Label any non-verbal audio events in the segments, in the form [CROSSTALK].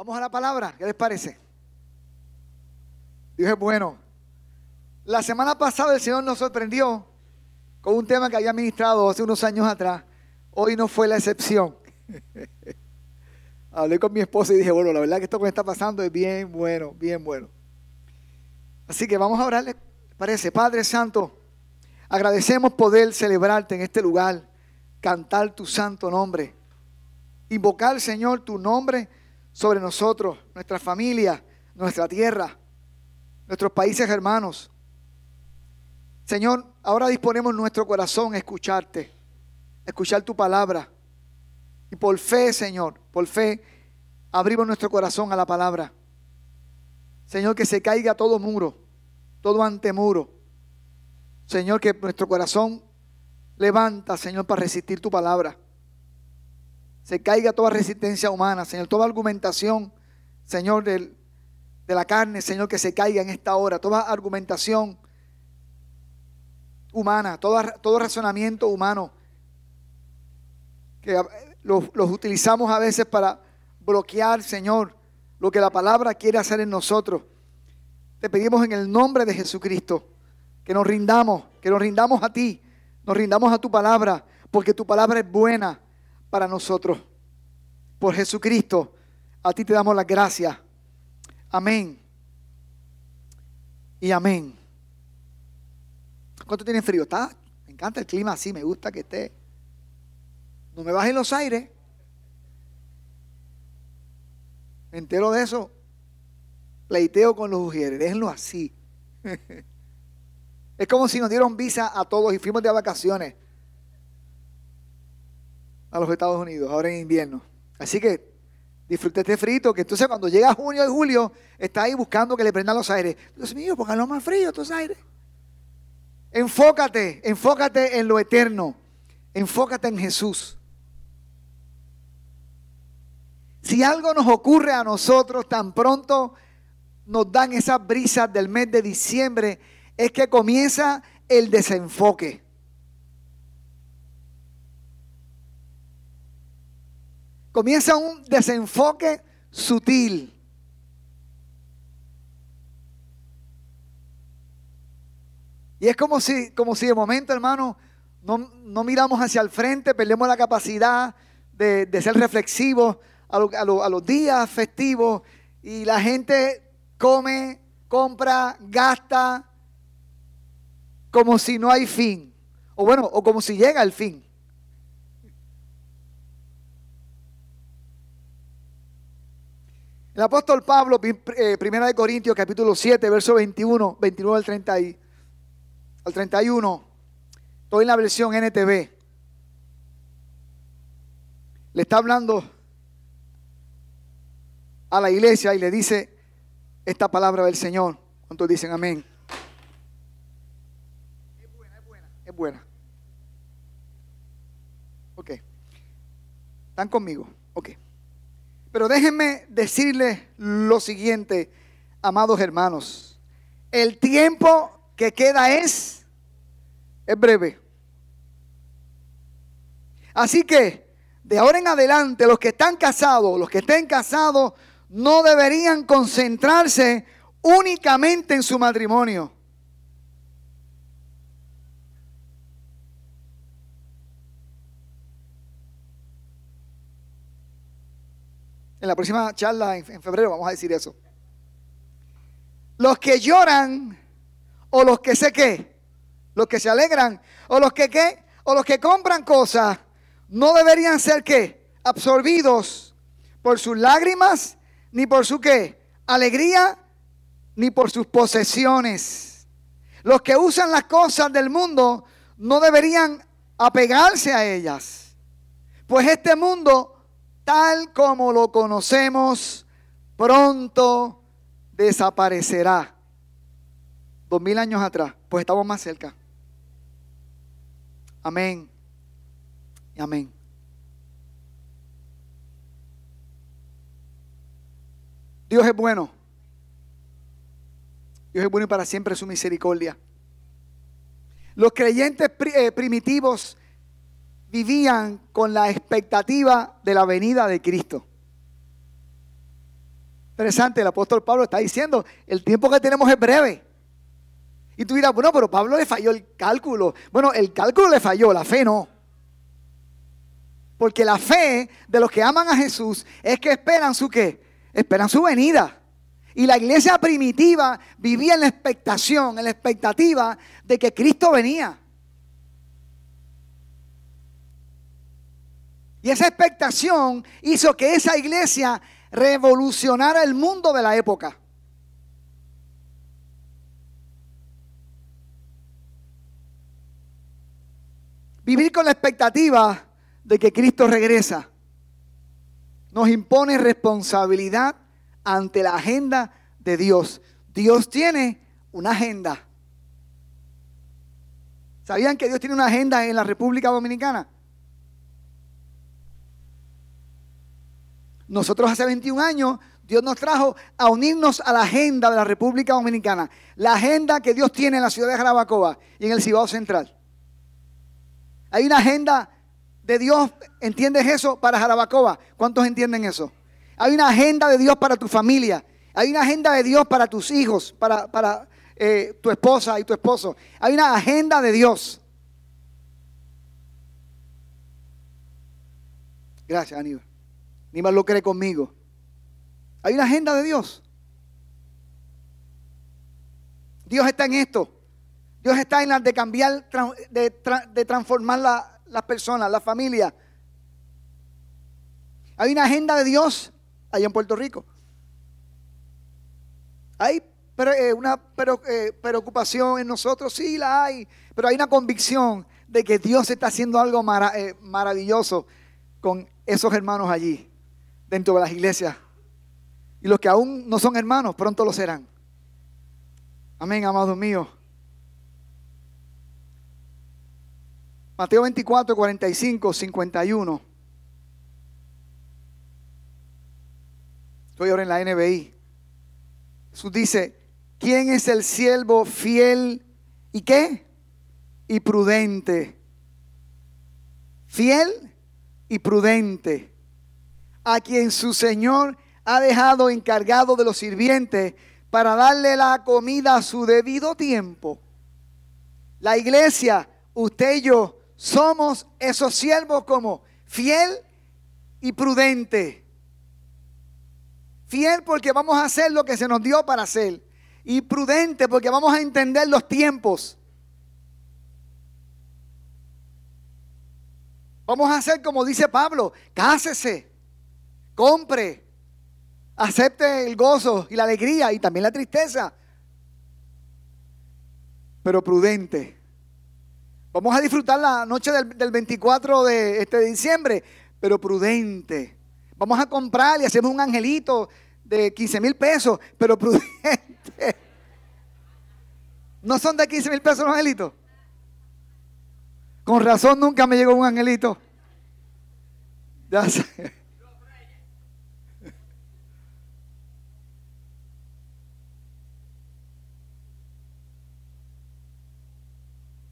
Vamos a la palabra, ¿qué les parece? Dios es bueno. La semana pasada el Señor nos sorprendió con un tema que había ministrado hace unos años atrás. Hoy no fue la excepción. [LAUGHS] Hablé con mi esposa y dije, bueno, la verdad que esto que me está pasando es bien bueno, bien bueno. Así que vamos a orarle, parece, Padre Santo, agradecemos poder celebrarte en este lugar, cantar tu santo nombre, invocar, Señor, tu nombre sobre nosotros, nuestra familia, nuestra tierra, nuestros países hermanos. Señor, ahora disponemos nuestro corazón a escucharte, a escuchar tu palabra. Y por fe, Señor, por fe, abrimos nuestro corazón a la palabra. Señor, que se caiga todo muro, todo antemuro. Señor, que nuestro corazón levanta, Señor, para resistir tu palabra. Se caiga toda resistencia humana, Señor, toda argumentación, Señor, de la carne, Señor, que se caiga en esta hora. Toda argumentación humana, todo, todo razonamiento humano, que los, los utilizamos a veces para bloquear, Señor, lo que la palabra quiere hacer en nosotros. Te pedimos en el nombre de Jesucristo que nos rindamos, que nos rindamos a ti, nos rindamos a tu palabra, porque tu palabra es buena para nosotros. Por Jesucristo, a ti te damos las gracias. Amén. Y amén. ¿Cuánto tienen frío? ¿Está? Me encanta el clima así, me gusta que esté. No me bajen los aires. Me entero de eso. Pleiteo con los ujieres. Déjenlo así. [LAUGHS] es como si nos dieron visa a todos y fuimos de vacaciones a los Estados Unidos, ahora en invierno. Así que disfrute este frito, que entonces cuando llega junio y julio, está ahí buscando que le prendan los aires. Dios mío, lo más frío estos aires. Enfócate, enfócate en lo eterno. Enfócate en Jesús. Si algo nos ocurre a nosotros tan pronto nos dan esas brisas del mes de diciembre, es que comienza el desenfoque. Comienza un desenfoque sutil. Y es como si, como si de momento, hermano, no, miramos hacia el frente, perdemos la capacidad de, ser reflexivos a, a los días festivos y la gente come, compra, gasta, como si no hay fin. O bueno, o como si llega el fin. El apóstol Pablo, eh, primera de Corintios, capítulo 7, verso 21, 29 al, 30 al 31, estoy en la versión NTV, le está hablando a la iglesia y le dice esta palabra del Señor. ¿Cuántos dicen amén? Es buena, es buena, es buena. Ok. ¿Están conmigo? Ok. Pero déjenme decirles lo siguiente, amados hermanos. El tiempo que queda es, es breve. Así que, de ahora en adelante, los que están casados, los que estén casados, no deberían concentrarse únicamente en su matrimonio. En la próxima charla en, febrero vamos a decir eso. Los que lloran o los que sé qué, los que se alegran o los que qué, o los que compran cosas, no deberían ser qué, absorbidos por sus lágrimas, ni por su qué, alegría, ni por sus posesiones. Los que usan las cosas del mundo no deberían apegarse a ellas, pues este mundo tal como lo conocemos, pronto desaparecerá. Dos mil años atrás, pues estamos más cerca. Amén. Y amén. Dios es bueno. Dios es bueno y para siempre su misericordia. Los creyentes eh, primitivos vivían con la expectativa de la venida de Cristo. interesante, el apóstol Pablo está diciendo, el tiempo que tenemos es breve. Y tú dirás, bueno, pero Pablo le falló el cálculo. Bueno, el cálculo le falló, la fe no. Porque la fe de los que aman a Jesús es que esperan su qué? Esperan su venida. Y la iglesia primitiva vivía en la expectación, en la expectativa de que Cristo venía. Y esa expectación hizo que esa iglesia revolucionara el mundo de la época. Vivir con la expectativa de que Cristo regresa nos impone responsabilidad ante la agenda de Dios. Dios tiene una agenda. ¿Sabían que Dios tiene una agenda en la República Dominicana? Nosotros hace 21 años, Dios nos trajo a unirnos a la agenda de la República Dominicana. La agenda que Dios tiene en la ciudad de Jarabacoa y en el Cibao Central. Hay una agenda de Dios, ¿entiendes eso? Para Jarabacoa. ¿Cuántos entienden eso? Hay una agenda de Dios para tu familia. Hay una agenda de Dios para tus hijos, para, eh, tu esposa y tu esposo. Hay una agenda de Dios. Gracias, Aníbal. Ni más lo cree conmigo. Hay una agenda de Dios. Dios está en esto. Dios está en la de cambiar, de, transformar las personas, la familia. Hay una agenda de Dios allá en Puerto Rico. Hay eh, una eh, preocupación en nosotros, sí la hay, pero hay una convicción de que Dios está haciendo algo eh, maravilloso con esos hermanos allí dentro de las iglesias. Y los que aún no son hermanos, pronto lo serán. Amén, amados míos. Mateo 24, 45, 51. Estoy ahora en la NBI. Jesús dice, ¿quién es el siervo fiel y qué? Y prudente. Fiel y prudente a quien su Señor ha dejado encargado de los sirvientes para darle la comida a su debido tiempo. La iglesia, usted y yo, somos esos siervos como fiel y prudente. Fiel porque vamos a hacer lo que se nos dio para hacer. Y prudente porque vamos a entender los tiempos. Vamos a hacer como dice Pablo, cásese compre, acepte el gozo y la alegría y también la tristeza, pero prudente. Vamos a disfrutar la noche del, 24 de este diciembre, pero prudente. Vamos a comprar y hacemos un angelito de 15 mil pesos, pero prudente. ¿No son de 15 mil pesos los angelitos? Con razón nunca me llegó un angelito. Ya sé.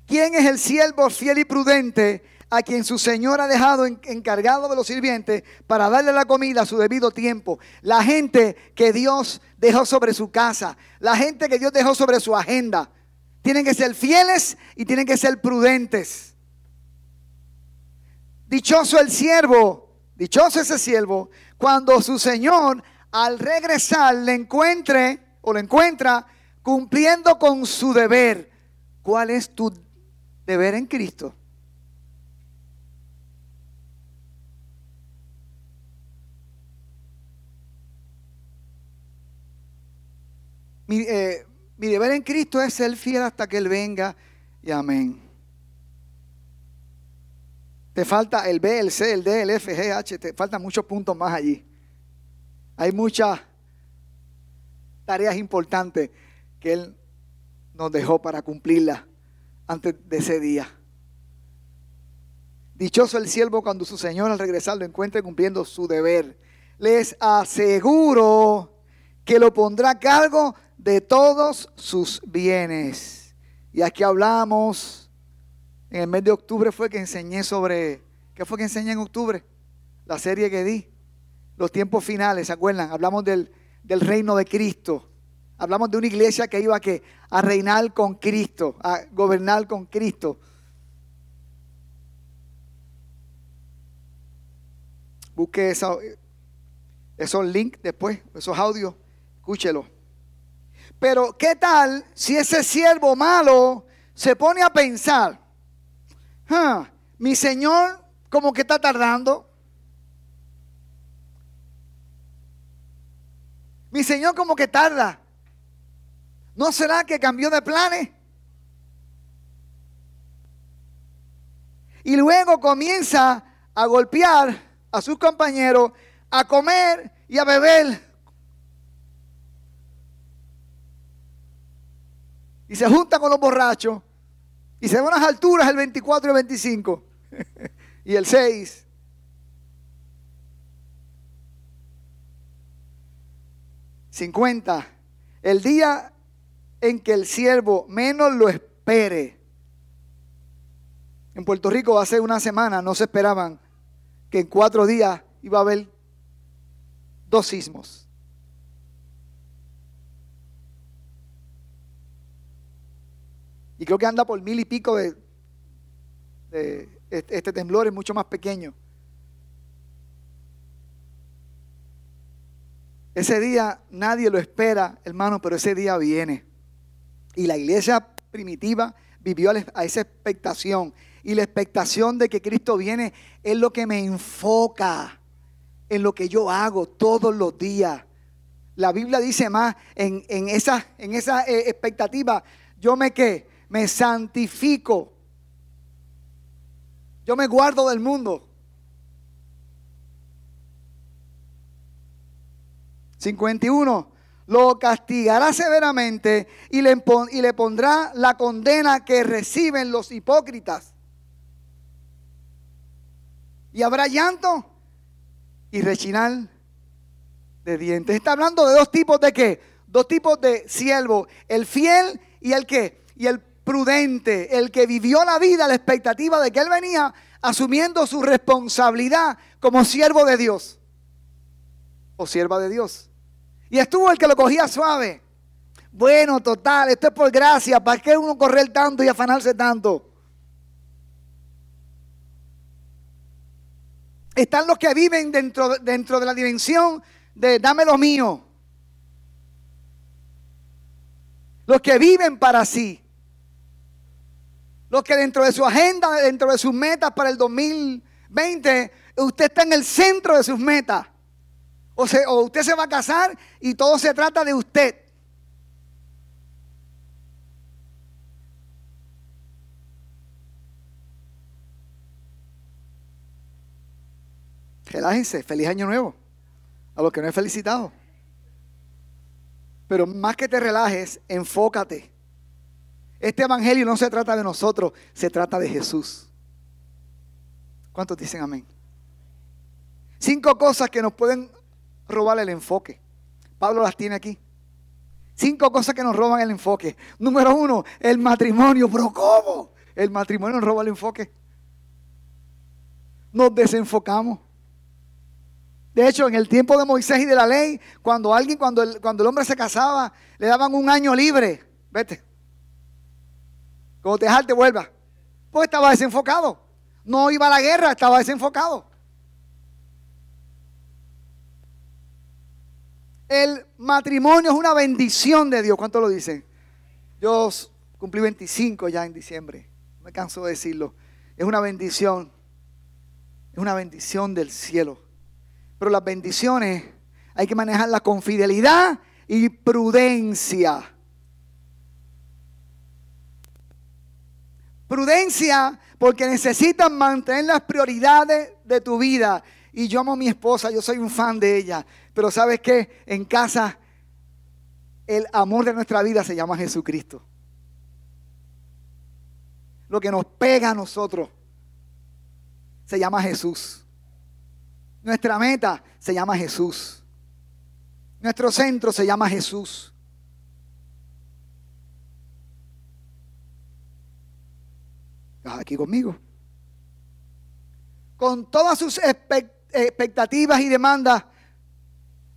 ¿Quién es el siervo fiel y prudente a quien su Señor ha dejado encargado de los sirvientes para darle la comida a su debido tiempo? La gente que Dios dejó sobre su casa, la gente que Dios dejó sobre su agenda. Tienen que ser fieles y tienen que ser prudentes. Dichoso el siervo, dichoso ese siervo, cuando su Señor al regresar le encuentre o lo encuentra cumpliendo con su deber. ¿Cuál es tu de ver en Cristo. Eh, mi, deber en Cristo es ser fiel hasta que Él venga y amén. Te falta el B, el C, el D, el F, G, H, te faltan muchos puntos más allí. Hay muchas tareas importantes que Él nos dejó para cumplirlas antes de ese día. Dichoso el siervo cuando su Señor al regresar lo encuentre cumpliendo su deber. Les aseguro que lo pondrá a cargo de todos sus bienes. Y aquí hablamos, en el mes de octubre fue que enseñé sobre, ¿qué fue que enseñé en octubre? La serie que di, los tiempos finales, ¿se acuerdan? Hablamos del del reino de Cristo. Hablamos de una iglesia que iba a, a reinar con Cristo, a gobernar con Cristo. Busque esos links después, esos audios, escúchelo. Pero ¿qué tal si ese siervo malo se pone a pensar, mi Señor como que está tardando? Mi Señor como que tarda. ¿No será que cambió de planes? Y luego comienza a golpear a sus compañeros, a comer y a beber. Y se junta con los borrachos. Y se van a las alturas el 24 y el 25. [LAUGHS] y el 6. ¿50? El día en que el siervo menos lo espere. En Puerto Rico hace una semana no se esperaban que en cuatro días iba a haber dos sismos. Y creo que anda por mil y pico de, este, este temblor es mucho más pequeño. Ese día nadie lo espera, hermano, pero ese día viene. Y la iglesia primitiva vivió a esa expectación. Y la expectación de que Cristo viene es lo que me enfoca en lo que yo hago todos los días. La Biblia dice más en, esa, en esa eh, expectativa, yo me que me santifico. Yo me guardo del mundo. 51 lo castigará severamente y le, y le pondrá la condena que reciben los hipócritas. Y habrá llanto y rechinar de dientes. Está hablando de dos tipos de qué? Dos tipos de siervo. El fiel y el qué? Y el prudente. El que vivió la vida la expectativa de que él venía asumiendo su responsabilidad como siervo de Dios. O sierva de Dios. Y estuvo el que lo cogía suave. Bueno, total, esto es por gracia. ¿Para qué uno correr tanto y afanarse tanto? Están los que viven dentro, dentro de la dimensión de dame lo mío. Los que viven para sí. Los que dentro de su agenda, dentro de sus metas para el 2020, usted está en el centro de sus metas. O, o usted se va a casar y todo se trata de usted. Relájense, feliz año nuevo. A los que no he felicitado. Pero más que te relajes, enfócate. Este evangelio no se trata de nosotros, se trata de Jesús. ¿Cuántos dicen amén? Cinco cosas que nos pueden robar el enfoque. Pablo las tiene aquí. Cinco cosas que nos roban el enfoque. Número uno, el matrimonio. Pero ¿cómo? El matrimonio nos roba el enfoque. Nos desenfocamos. De hecho, en el tiempo de Moisés y de la ley, cuando alguien, cuando el, cuando el hombre se casaba, le daban un año libre. Vete. Cuando te te vuelva. Pues estaba desenfocado. No iba a la guerra, estaba desenfocado. El matrimonio es una bendición de Dios. ¿Cuánto lo dicen? Yo cumplí 25 ya en diciembre. Me canso de decirlo. Es una bendición. Es una bendición del cielo. Pero las bendiciones hay que manejarlas con fidelidad y prudencia. Prudencia porque necesitas mantener las prioridades de tu vida. Y yo amo a mi esposa, yo soy un fan de ella. Pero sabes que en casa el amor de nuestra vida se llama Jesucristo. Lo que nos pega a nosotros se llama Jesús. Nuestra meta se llama Jesús. Nuestro centro se llama Jesús. ¿Estás aquí conmigo? Con todas sus expectativas y demandas,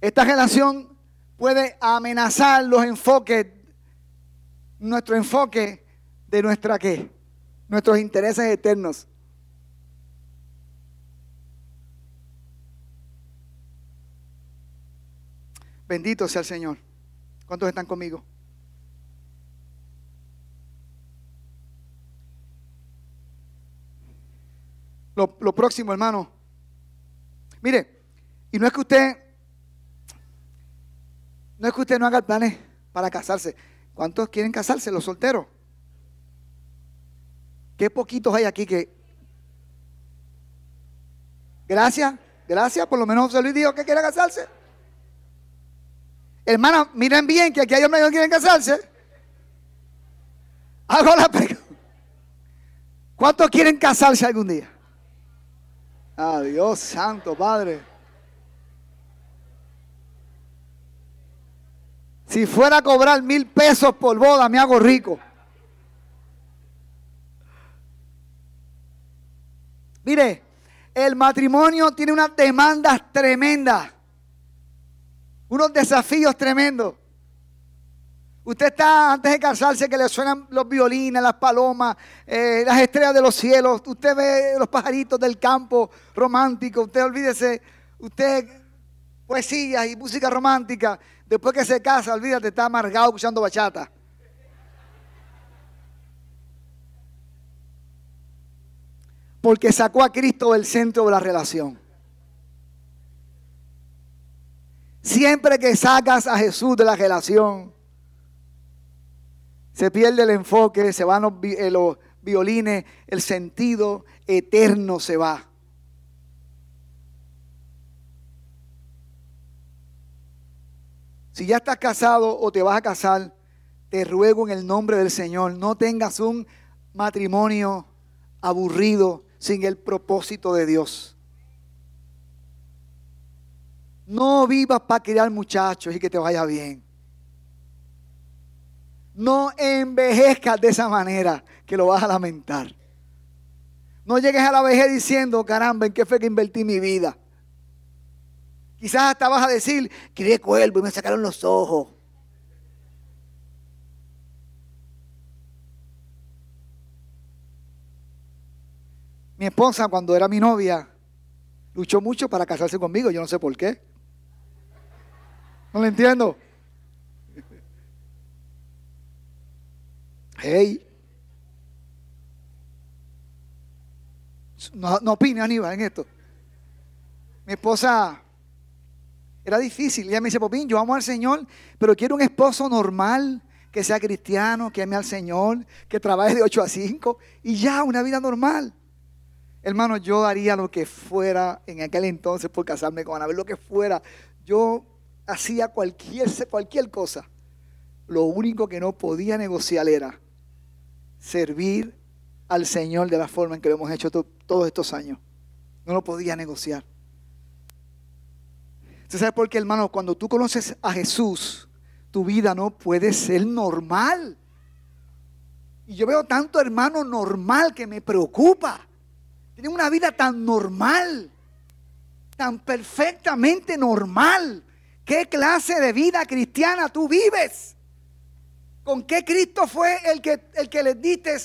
esta relación puede amenazar los enfoques, nuestro enfoque de nuestra qué, nuestros intereses eternos. Bendito sea el Señor. ¿Cuántos están conmigo? Lo, lo próximo, hermano. Mire, y no es que usted, no es que usted no haga planes para casarse. ¿Cuántos quieren casarse, los solteros? Qué poquitos hay aquí que... Gracias, gracias, por lo menos José Luis dijo que quiere casarse. Hermana, miren bien que aquí hay hombres que no quieren casarse. Hago la pregunta. ¿Cuántos quieren casarse algún día? Adiós, santo Padre. Si fuera a cobrar mil pesos por boda, me hago rico. Mire, el matrimonio tiene unas demandas tremendas, unos desafíos tremendos. Usted está antes de casarse que le suenan los violines, las palomas, eh, las estrellas de los cielos. Usted ve los pajaritos del campo romántico. Usted olvídese, usted poesías y música romántica. Después que se casa, olvídate, está amargado escuchando bachata. Porque sacó a Cristo del centro de la relación. Siempre que sacas a Jesús de la relación, se pierde el enfoque, se van eh, los, violines, el sentido eterno se va. Si ya estás casado o te vas a casar, te ruego en el nombre del Señor, no tengas un matrimonio aburrido sin el propósito de Dios. No vivas para criar muchachos y que te vaya bien. No envejezcas de esa manera que lo vas a lamentar. No llegues a la vejez diciendo, caramba, ¿en qué fue que invertí mi vida? Quizás hasta vas a decir, crié cuervo y me sacaron los ojos. Mi esposa, cuando era mi novia, luchó mucho para casarse conmigo. Yo no sé por qué. No lo entiendo. Hey. No, no Aníbal en esto. Mi esposa era difícil. Ella me dice, Popín, yo amo al Señor, pero quiero un esposo normal, que sea cristiano, que ame al Señor, que trabaje de 8 a 5 y ya, una vida normal. Hermano, yo haría lo que fuera en aquel entonces por casarme con Anabel, lo que fuera. Yo hacía cualquier, cualquier cosa. Lo único que no podía negociar era servir al Señor de la forma en que lo hemos hecho todos estos años. No lo podía negociar. ¿Usted sabe por qué, hermano? Cuando tú conoces a Jesús, tu vida no puede ser normal. Y yo veo tanto hermano normal que me preocupa. Tienen una vida tan normal, tan perfectamente normal. ¿Qué clase de vida cristiana tú vives? ¿Con qué Cristo fue el que, el que les diste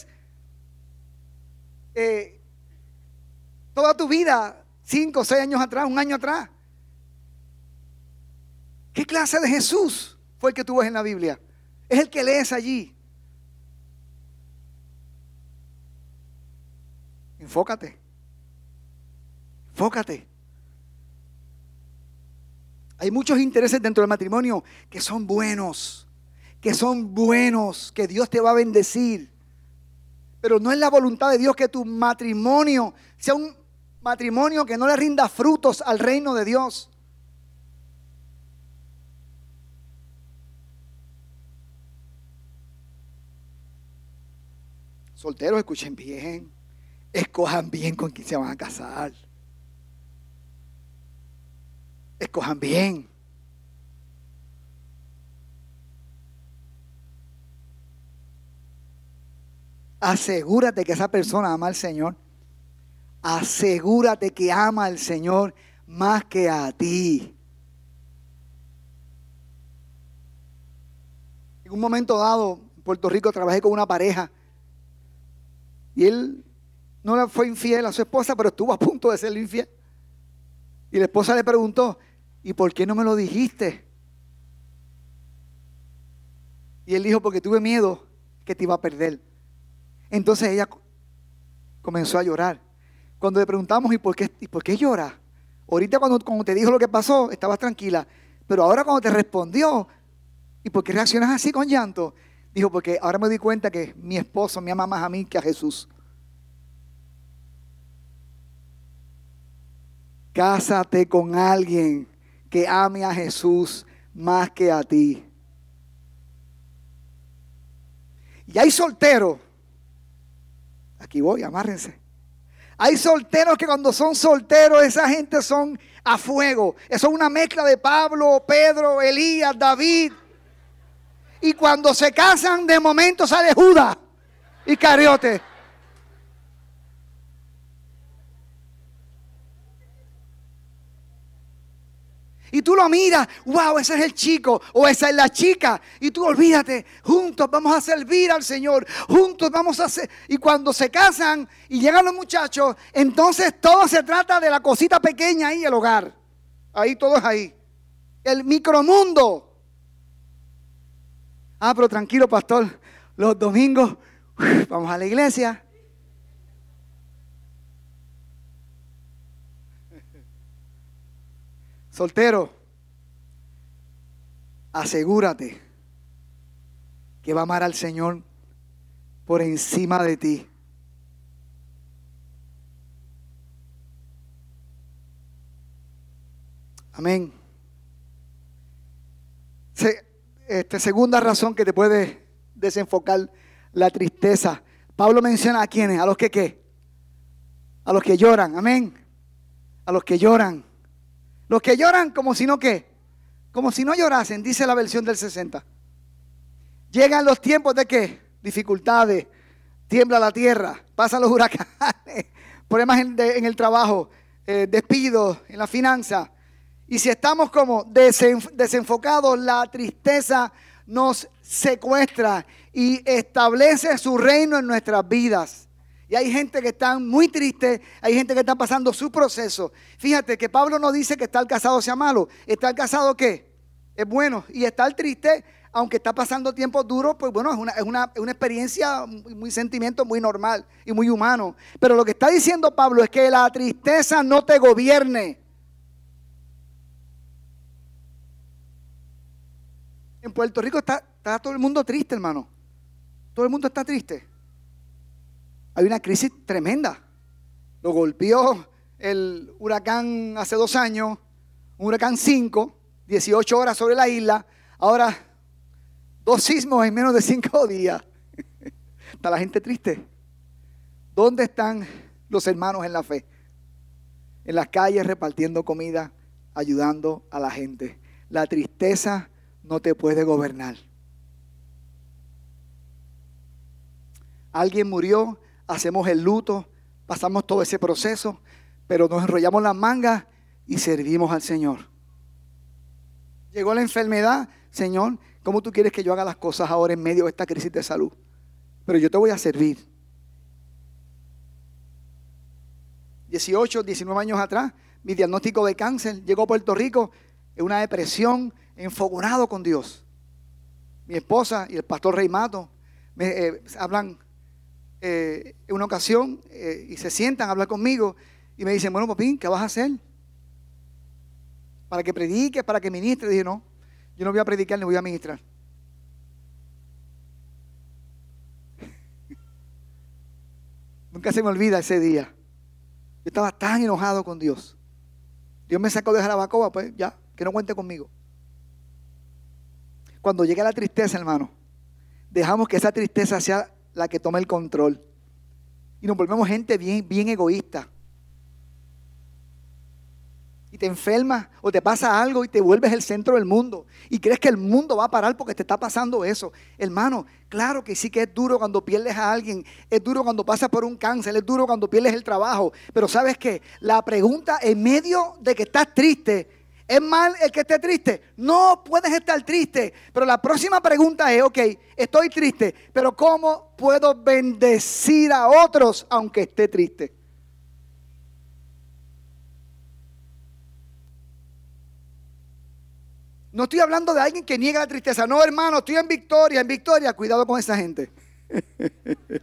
eh, toda tu vida, cinco, seis años atrás, un año atrás? ¿Qué clase de Jesús fue el que tú ves en la Biblia? Es el que lees allí. Enfócate. Enfócate. Hay muchos intereses dentro del matrimonio que son buenos que son buenos, que Dios te va a bendecir. Pero no es la voluntad de Dios que tu matrimonio sea un matrimonio que no le rinda frutos al reino de Dios. Solteros, escuchen bien. Escojan bien con quién se van a casar. Escojan bien. Asegúrate que esa persona ama al Señor. Asegúrate que ama al Señor más que a ti. En un momento dado, en Puerto Rico, trabajé con una pareja. Y él no fue infiel a su esposa, pero estuvo a punto de ser infiel. Y la esposa le preguntó, ¿y por qué no me lo dijiste? Y él dijo, porque tuve miedo que te iba a perder. Entonces ella comenzó a llorar. Cuando le preguntamos, ¿y por qué, y por qué llora? Ahorita cuando, cuando te dijo lo que pasó, estabas tranquila. Pero ahora cuando te respondió, ¿y por qué reaccionas así con llanto? Dijo, porque ahora me di cuenta que mi esposo me ama más a mí que a Jesús. Cásate con alguien que ame a Jesús más que a ti. Y hay solteros, aquí voy, amárrense. Hay solteros que cuando son solteros, esa gente son a fuego. Eso es una mezcla de Pablo, Pedro, Elías, David. Y cuando se casan, de momento sale Judas y Cariote. Y tú lo miras, wow, ese es el chico o esa es la chica. Y tú olvídate, juntos vamos a servir al Señor, juntos vamos a hacer. Y cuando se casan y llegan los muchachos, entonces todo se trata de la cosita pequeña ahí, el hogar. Ahí todo es ahí. El micromundo. Ah, pero tranquilo, pastor. Los domingos vamos a la iglesia. Soltero, asegúrate que va a amar al Señor por encima de ti. Amén. Este, segunda razón que te puede desenfocar la tristeza. Pablo menciona a quienes, a los que qué, a los que lloran, amén, a los que lloran. Los que lloran como si no qué, como si no llorasen, dice la versión del 60. Llegan los tiempos de qué, dificultades, tiembla la tierra, pasan los huracanes, [LAUGHS] problemas en, el trabajo, eh, despidos, en la finanza. Y si estamos como desenfocados, la tristeza nos secuestra y establece su reino en nuestras vidas. Y hay gente que está muy triste, hay gente que está pasando su proceso. Fíjate que Pablo no dice que estar casado sea malo. ¿Estar casado qué? Es bueno. Y estar triste, aunque está pasando tiempos duros, pues bueno, es una, es una, una experiencia, muy sentimiento muy normal y muy humano. Pero lo que está diciendo Pablo es que la tristeza no te gobierne. En Puerto Rico está, todo el mundo triste, hermano. Todo el mundo está triste hay una crisis tremenda. Lo golpeó el huracán hace dos años, un huracán 5, 18 horas sobre la isla. Ahora, dos sismos en menos de cinco días. [LAUGHS] Está la gente triste. ¿Dónde están los hermanos en la fe? En las calles repartiendo comida, ayudando a la gente. La tristeza no te puede gobernar. Alguien murió hacemos el luto, pasamos todo ese proceso, pero nos enrollamos las mangas y servimos al Señor. Llegó la enfermedad, Señor, ¿cómo tú quieres que yo haga las cosas ahora en medio de esta crisis de salud? Pero yo te voy a servir. 18, 19 años atrás, mi diagnóstico de cáncer llegó a Puerto Rico en una depresión, enfogonado con Dios. Mi esposa y el pastor Rey Mato eh, hablan en eh, una ocasión eh, y se sientan a hablar conmigo y me dicen, bueno, Popín, ¿qué vas a hacer? Para que prediques, para que ministres. Dije, no, yo no voy a predicar ni voy a ministrar. [LAUGHS] Nunca se me olvida ese día. Yo estaba tan enojado con Dios. Dios me sacó de Jarabacoa, pues ya, que no cuente conmigo. Cuando llega la tristeza, hermano, dejamos que esa tristeza sea la que toma el control. Y nos volvemos gente bien, bien egoísta. Y te enfermas o te pasa algo y te vuelves el centro del mundo. Y crees que el mundo va a parar porque te está pasando eso. Hermano, claro que sí que es duro cuando pierdes a alguien. Es duro cuando pasas por un cáncer. Es duro cuando pierdes el trabajo. Pero sabes que la pregunta en medio de que estás triste ¿Es mal el que esté triste? No puedes estar triste. Pero la próxima pregunta es, ok, estoy triste, pero ¿cómo puedo bendecir a otros aunque esté triste? No estoy hablando de alguien que niega la tristeza. No, hermano, estoy en victoria, en victoria. Cuidado con esa gente. [LAUGHS]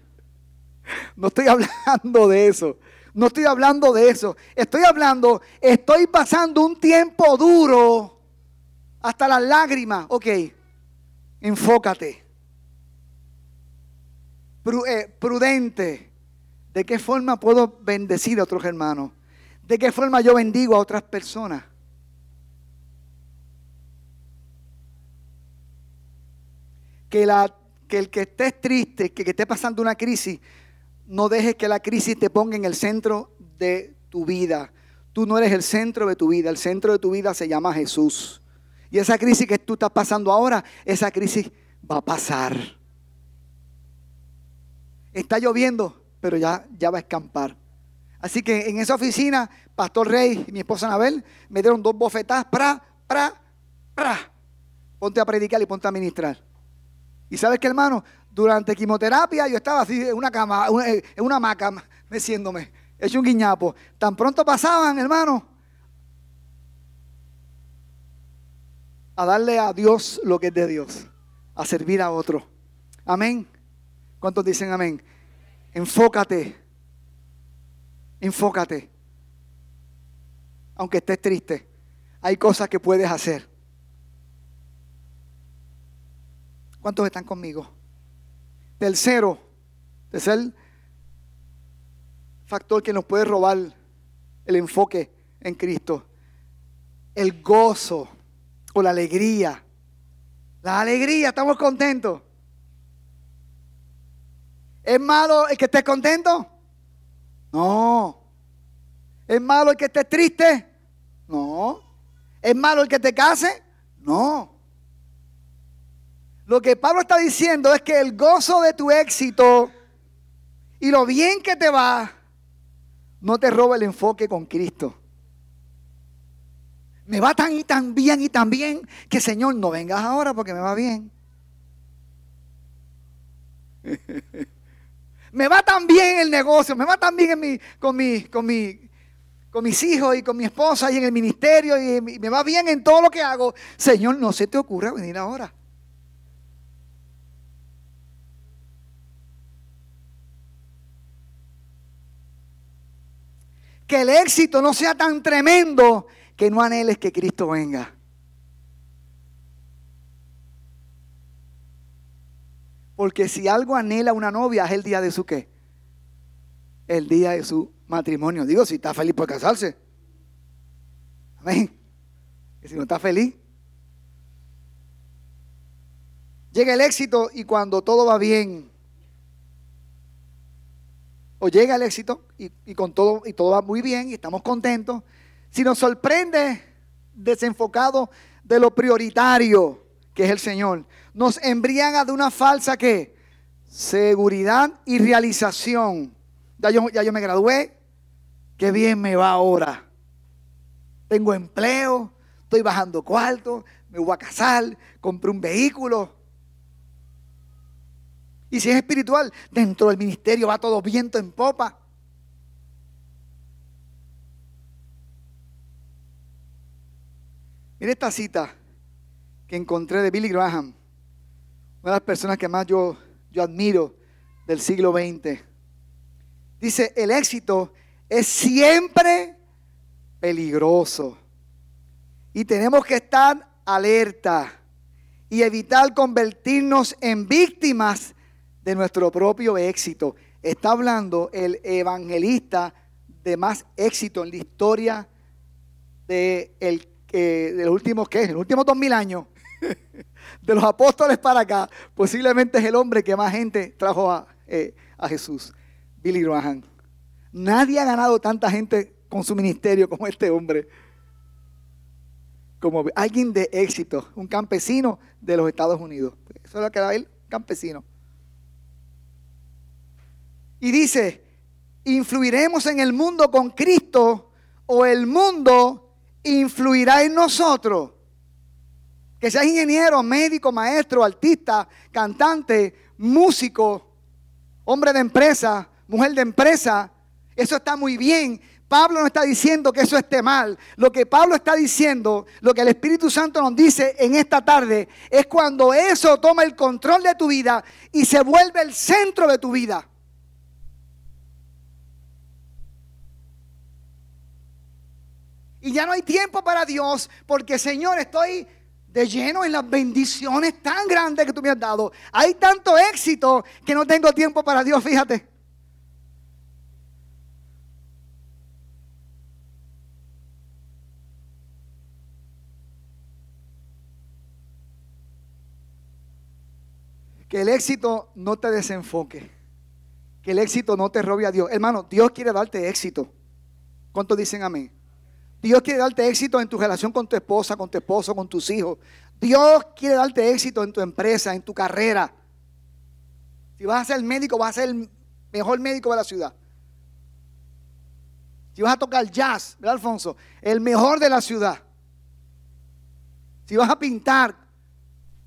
no estoy hablando de eso. No estoy hablando de eso. Estoy hablando, estoy pasando un tiempo duro hasta las lágrimas. Ok, enfócate. Eh, prudente. ¿De qué forma puedo bendecir a otros hermanos? ¿De qué forma yo bendigo a otras personas? que, la, que el que estés triste, que, que esté pasando una crisis, no dejes que la crisis te ponga en el centro de tu vida. Tú no eres el centro de tu vida, el centro de tu vida se llama Jesús. Y esa crisis que tú estás pasando ahora, esa crisis va a pasar. Está lloviendo, pero ya, ya va a escampar. Así que en esa oficina, Pastor Rey y mi esposa Anabel me dieron dos bofetadas, pra, pra, pra. Ponte a predicar y ponte a ministrar. Y sabes que, hermano, durante quimioterapia yo estaba así en una cama, en una hamaca, meciéndome, hecho un guiñapo. Tan pronto pasaban, hermano, a darle a Dios lo que es de Dios, a servir a otro. Amén. ¿Cuántos dicen amén? Enfócate. Enfócate. Aunque estés triste, hay cosas que puedes hacer. ¿Cuántos están conmigo? Tercero, tercer factor que nos puede robar el enfoque en Cristo, el gozo o la alegría. La alegría, estamos contentos. ¿Es malo el que esté contento? No. ¿Es malo el que esté triste? No. ¿Es malo el que te case? No. Lo que Pablo está diciendo es que el gozo de tu éxito y lo bien que te va, no te roba el enfoque con Cristo. Me va tan y tan bien y tan bien que Señor, no vengas ahora porque me va bien. [LAUGHS] me va tan bien el negocio, me va tan bien con, con mis hijos y con mi esposa y en el ministerio y me va bien en todo lo que hago. Señor, no se te ocurra venir ahora. Que el éxito no sea tan tremendo que no anheles que Cristo venga. Porque si algo anhela una novia es el día de su qué? El día de su matrimonio. Digo, si está feliz por casarse. Amén. Si no está feliz. Llega el éxito y cuando todo va bien, o llega el éxito y, con todo, y todo va muy bien y estamos contentos, si nos sorprende desenfocado de lo prioritario que es el Señor, nos embriaga de una falsa que seguridad y realización. Ya yo, ya yo me gradué, qué bien me va ahora. Tengo empleo, estoy bajando cuarto, me voy a casar, compré un vehículo. Y si es espiritual, dentro del ministerio va todo viento en popa. Mira esta cita que encontré de Billy Graham, una de las personas que más yo, yo admiro del siglo XX. Dice, el éxito es siempre peligroso y tenemos que estar alerta y evitar convertirnos en víctimas de nuestro propio éxito. Está hablando el evangelista de más éxito en la historia de, de los últimos, dos mil años. [LAUGHS] de los apóstoles para acá, posiblemente es el hombre que más gente trajo a, eh, a Jesús, Billy Graham. Nadie ha ganado tanta gente con su ministerio como este hombre. Como alguien de éxito, un campesino de los Estados Unidos. Eso es lo que era él, campesino. Y dice, influiremos en el mundo con Cristo o el mundo influirá en nosotros. Que seas ingeniero, médico, maestro, artista, cantante, músico, hombre de empresa, mujer de empresa, eso está muy bien. Pablo no está diciendo que eso esté mal. Lo que Pablo está diciendo, lo que el Espíritu Santo nos dice en esta tarde, es cuando eso toma el control de tu vida y se vuelve el centro de tu vida. Y ya no hay tiempo para Dios porque Señor, estoy de lleno en las bendiciones tan grandes que tú me has dado. Hay tanto éxito que no tengo tiempo para Dios, fíjate. Que el éxito no te desenfoque. Que el éxito no te robe a Dios. Hermano, Dios quiere darte éxito. ¿Cuántos dicen amén? Dios quiere darte éxito en tu relación con tu esposa, con tu esposo, con tus hijos. Dios quiere darte éxito en tu empresa, en tu carrera. Si vas a ser médico, vas a ser el mejor médico de la ciudad. Si vas a tocar jazz, ¿verdad, Alfonso? El mejor de la ciudad. Si vas a pintar,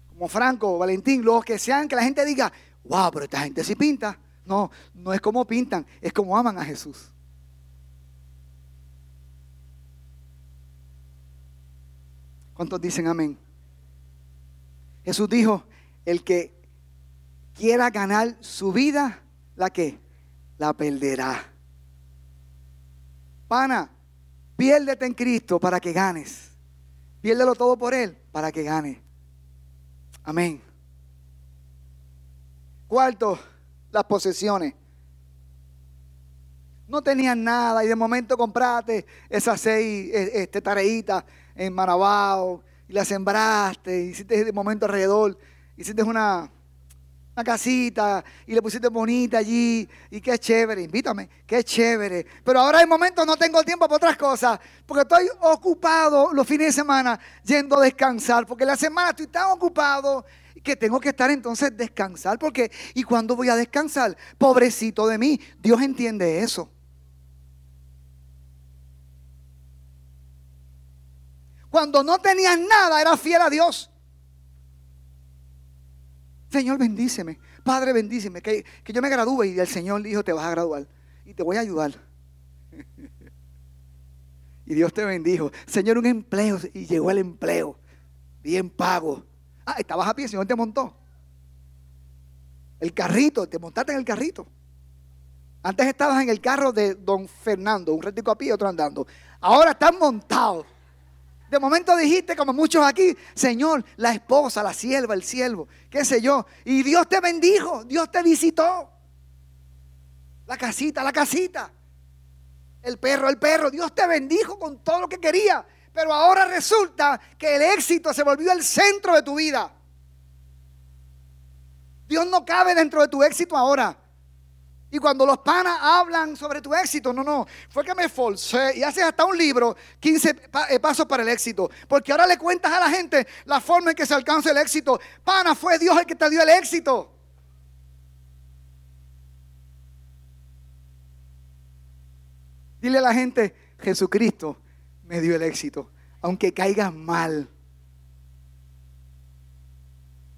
como Franco, Valentín, los que sean, que la gente diga, wow, pero esta gente sí pinta. No, no es como pintan, es como aman a Jesús. ¿Cuántos dicen amén? Jesús dijo, el que quiera ganar su vida, ¿la qué? La perderá. Pana, piérdete en Cristo para que ganes. Piérdelo todo por Él para que gane. Amén. Cuarto, las posesiones. No tenían nada y de momento compraste esas seis e, este, tareitas en Marabao y la sembraste, hiciste de momento alrededor, hiciste una, una casita y le pusiste bonita allí y qué chévere, invítame, qué chévere. Pero ahora hay momentos no tengo tiempo para otras cosas porque estoy ocupado los fines de semana yendo a descansar porque la semana estoy tan ocupado que tengo que estar entonces descansar porque ¿y cuándo voy a descansar? Pobrecito de mí, Dios entiende eso. Cuando no tenías nada, era fiel a Dios. Señor, bendíceme. Padre, bendíceme. Que, que yo me gradúe. Y el Señor dijo, te vas a graduar. Y te voy a ayudar. [LAUGHS] y Dios te bendijo. Señor, un empleo. Y llegó el empleo. Bien pago. Ah, estabas a pie, el Señor te montó. El carrito, te montaste en el carrito. Antes estabas en el carro de don Fernando, un retico a pie y otro andando. Ahora estás montado. De momento dijiste, como muchos aquí, Señor, la esposa, la sierva, el siervo, qué sé yo. Y Dios te bendijo, Dios te visitó. La casita, la casita. El perro, el perro. Dios te bendijo con todo lo que quería. Pero ahora resulta que el éxito se volvió el centro de tu vida. Dios no cabe dentro de tu éxito ahora. Y cuando los panas hablan sobre tu éxito, no, no, fue que me esforcé y haces hasta un libro, 15 eh, pasos para el éxito. Porque ahora le cuentas a la gente la forma en que se alcanza el éxito. Pana, fue Dios el que te dio el éxito. Dile a la gente, Jesucristo me dio el éxito, aunque caigas mal.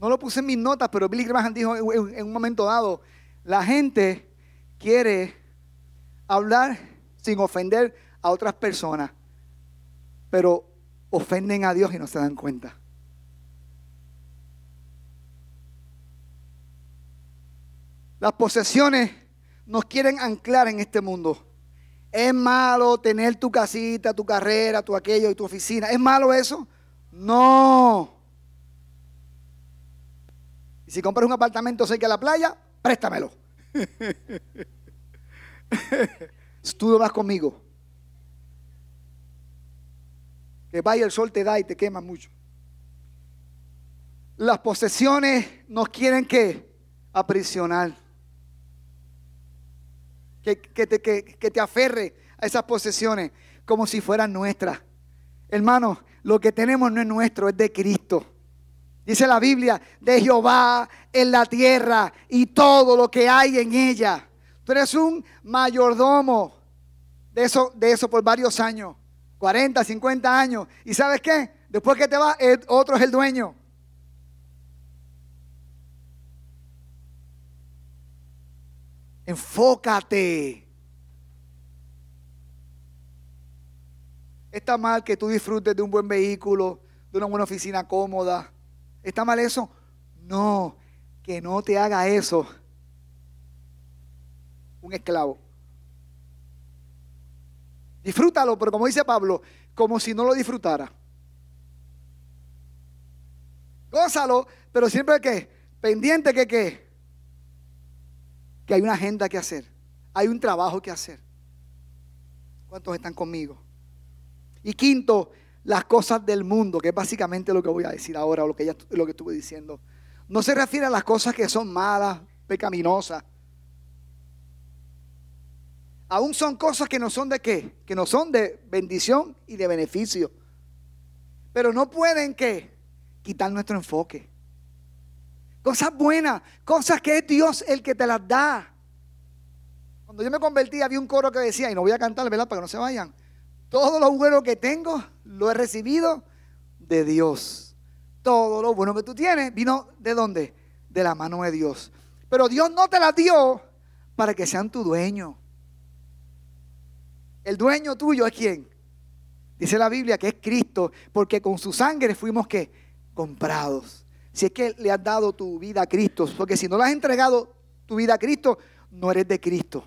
No lo puse en mis notas, pero Billy Graham dijo en un momento dado, la gente quiere hablar sin ofender a otras personas, pero ofenden a Dios y no se dan cuenta. Las posesiones nos quieren anclar en este mundo. ¿Es malo tener tu casita, tu carrera, tu aquello y tu oficina? ¿Es malo eso? No. Y si compras un apartamento cerca de la playa, préstamelo. Tú vas conmigo. Que vaya el sol te da y te quema mucho. Las posesiones nos quieren que aprisionar. Que, que, te, que, que te aferre a esas posesiones como si fueran nuestras. Hermano, lo que tenemos no es nuestro, es de Cristo. Dice la Biblia, de Jehová en la tierra y todo lo que hay en ella. Tú eres un mayordomo de eso, de eso por varios años. 40, 50 años. ¿Y sabes qué? Después que te va, otro es el dueño. Enfócate. Está mal que tú disfrutes de un buen vehículo, de una buena oficina cómoda. ¿Está mal eso? No, que no te haga eso un esclavo. Disfrútalo, pero como dice Pablo, como si no lo disfrutara. Gózalo, pero siempre que pendiente que qué, que hay una agenda que hacer, hay un trabajo que hacer. ¿Cuántos están conmigo? Y quinto, las cosas del mundo, que es básicamente lo que voy a decir ahora, o lo que, ya, lo que estuve diciendo. No se refiere a las cosas que son malas, pecaminosas. Aún son cosas que no son de qué, que no son de bendición y de beneficio. Pero no pueden qué, quitar nuestro enfoque. Cosas buenas, cosas que es Dios el que te las da. Cuando yo me convertí había un coro que decía, y no voy a cantar, ¿verdad? Para que no se vayan. Todo lo bueno que tengo lo he recibido de Dios. Todo lo bueno que tú tienes vino de dónde? De la mano de Dios. Pero Dios no te la dio para que sean tu dueño. El dueño tuyo es quién? Dice la Biblia que es Cristo, porque con su sangre fuimos que comprados. Si es que le has dado tu vida a Cristo, porque si no le has entregado tu vida a Cristo, no eres de Cristo.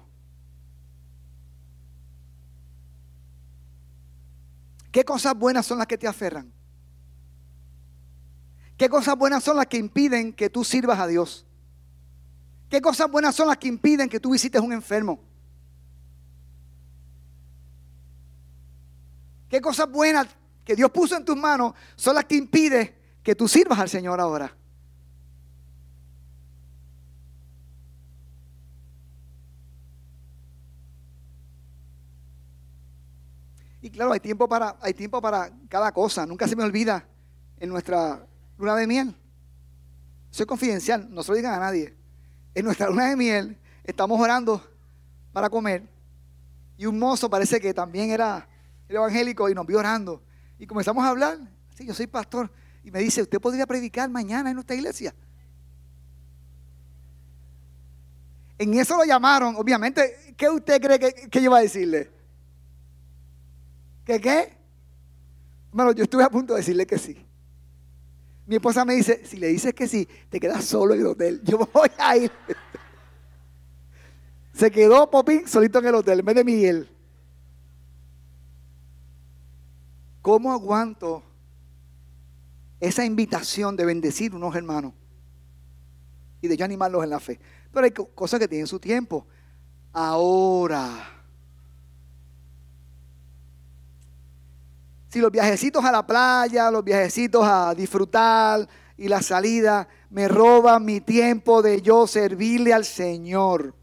¿Qué cosas buenas son las que te aferran? ¿Qué cosas buenas son las que impiden que tú sirvas a Dios? ¿Qué cosas buenas son las que impiden que tú visites un enfermo? ¿Qué cosas buenas que Dios puso en tus manos son las que impiden que tú sirvas al Señor ahora? Y claro, hay tiempo para, hay tiempo para cada cosa. Nunca se me olvida en nuestra luna de miel. Soy confidencial, no se lo digan a nadie. En nuestra [LAUGHS] luna de miel estamos orando para comer. Y un mozo parece que también era evangélico y nos vio orando. Y comenzamos a hablar. Sí, yo soy pastor. Y me dice, ¿usted podría predicar mañana en nuestra iglesia? En eso lo llamaron. Obviamente, ¿qué usted cree que, que yo iba a decirle? ¿Qué qué? Bueno, yo estuve a punto de decirle que sí. Mi esposa me dice, si le dices que sí, te quedas solo en el hotel. Yo voy a ir. [LAUGHS] Se quedó Popín solito en el hotel, en vez de Miguel. ¿Cómo aguanto esa invitación de bendecir unos hermanos? Y de yo animarlos en la fe. Pero hay cosas que tienen su tiempo. Ahora. Si los viajecitos a la playa, los viajecitos a disfrutar y la salida me roban mi tiempo de yo servirle al Señor,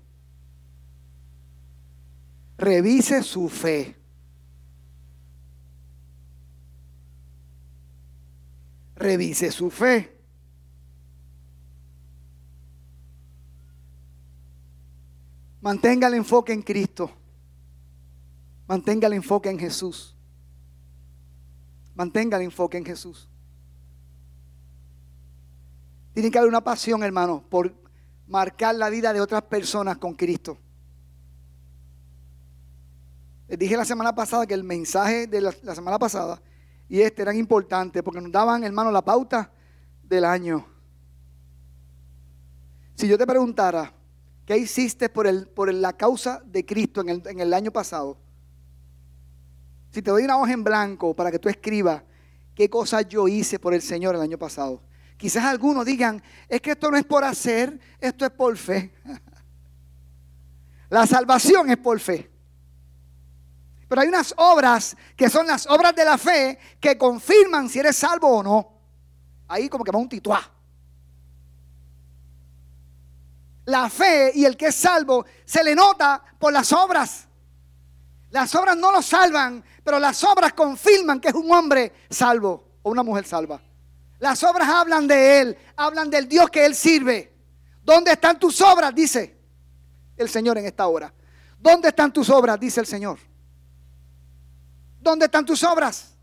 revise su fe. Revise su fe. Mantenga el enfoque en Cristo. Mantenga el enfoque en Jesús. Mantenga el enfoque en Jesús. Tiene que haber una pasión, hermano, por marcar la vida de otras personas con Cristo. Les dije la semana pasada que el mensaje de la, semana pasada y este eran importantes porque nos daban, hermano, la pauta del año. Si yo te preguntara, ¿qué hiciste por, el, por la causa de Cristo en el, en el año pasado? Si te doy una hoja en blanco para que tú escribas qué cosas yo hice por el Señor el año pasado. Quizás algunos digan, es que esto no es por hacer, esto es por fe. [LAUGHS] La salvación es por fe. Pero hay unas obras que son las obras de la fe que confirman si eres salvo o no. Ahí como que va un tituá. La fe y el que es salvo se le nota por las obras. Las obras no lo salvan, pero las obras confirman que es un hombre salvo o una mujer salva. Las obras hablan de Él, hablan del Dios que Él sirve. ¿Dónde están tus obras? Dice el Señor en esta hora. ¿Dónde están tus obras? Dice el Señor. ¿Dónde están tus obras?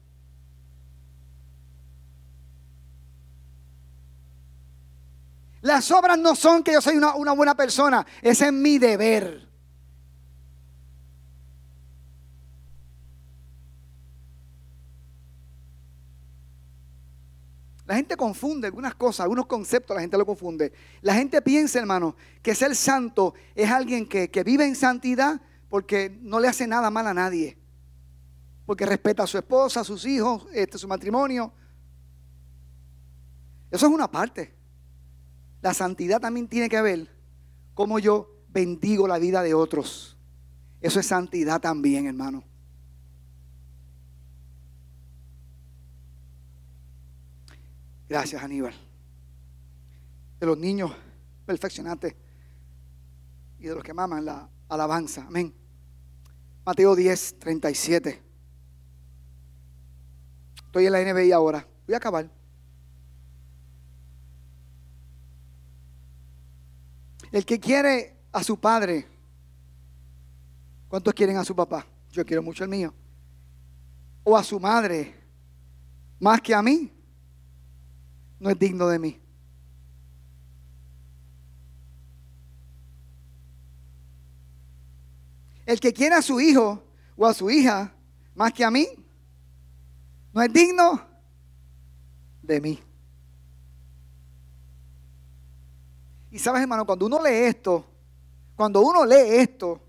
Las obras no son que yo soy una, una buena persona, ese es mi deber. La gente confunde algunas cosas, algunos conceptos, la gente lo confunde. La gente piensa, hermano, que ser santo es alguien que, vive en santidad porque no le hace nada mal a nadie. Porque respeta a su esposa, a sus hijos, este, su matrimonio. Eso es una parte. La santidad también tiene que ver cómo yo bendigo la vida de otros. Eso es santidad también, hermano. Gracias, Aníbal. De los niños perfeccionantes y de los que maman la alabanza. Amén. Mateo 10, 37. Estoy en la NBI ahora. Voy a acabar. El que quiere a su padre, ¿cuántos quieren a su papá? Yo quiero mucho el mío. O a su madre, más que a mí no es digno de mí. El que quiere a su hijo o a su hija más que a mí, no es digno de mí. Y sabes, hermano, cuando uno lee esto, cuando uno lee esto,